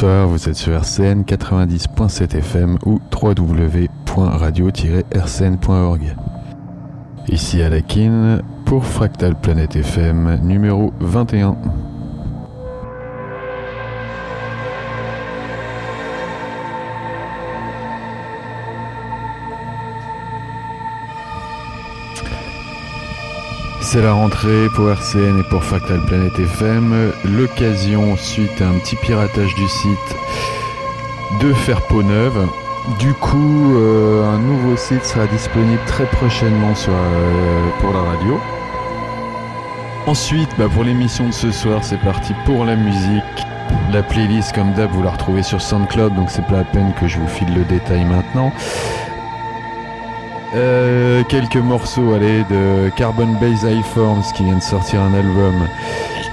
bonsoir, vous êtes sur RCN 90.7 FM ou www.radio-rcn.org. Ici Alakin pour Fractal Planet FM numéro 21. C'est la rentrée pour RCN et pour Fractal Planet FM. L'occasion, suite à un petit piratage du site, de faire peau neuve. Du coup, euh, un nouveau site sera disponible très prochainement euh, pour la radio. Ensuite, bah, pour l'émission de ce soir, c'est parti pour la musique. La playlist, comme d'hab, vous la retrouvez sur SoundCloud, donc c'est pas la peine que je vous file le détail maintenant. Euh, quelques morceaux allez, de Carbon Base Iforms qui vient de sortir un album.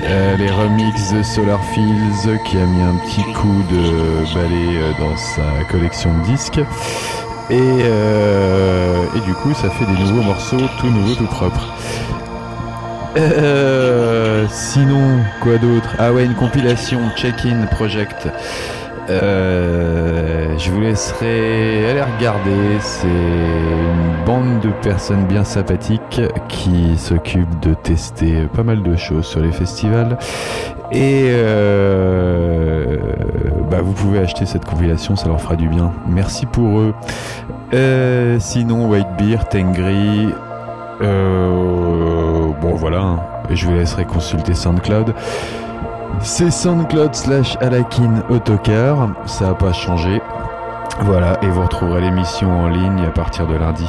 Euh, les remixes de Solar Fields qui a mis un petit coup de balai euh, dans sa collection de disques. Et, et du coup, ça fait des nouveaux morceaux, tout nouveaux, tout propres. sinon, quoi d'autre? Ah ouais, une compilation Check-in Project. Euh, je vous laisserai aller regarder. C'est une bande de personnes bien sympathiques qui s'occupent de tester pas mal de choses sur les festivals. Et euh, bah, vous pouvez acheter cette compilation, ça leur fera du bien. Merci pour eux. Euh, sinon, White Beer, Tengri. bon voilà, hein. je vous laisserai consulter SoundCloud. C'est SoundCloud slash Alakin Autocar, ça n'a pas changé. Voilà, et vous retrouverez l'émission en ligne à partir de lundi.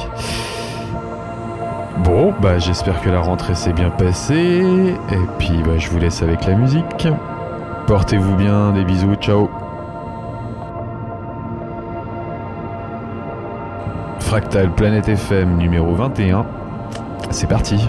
Bon, bah j'espère que la rentrée s'est bien passée. Et puis bah, je vous laisse avec la musique. Portez-vous bien, des bisous, ciao. Fractal Planète FM numéro 21. C'est parti.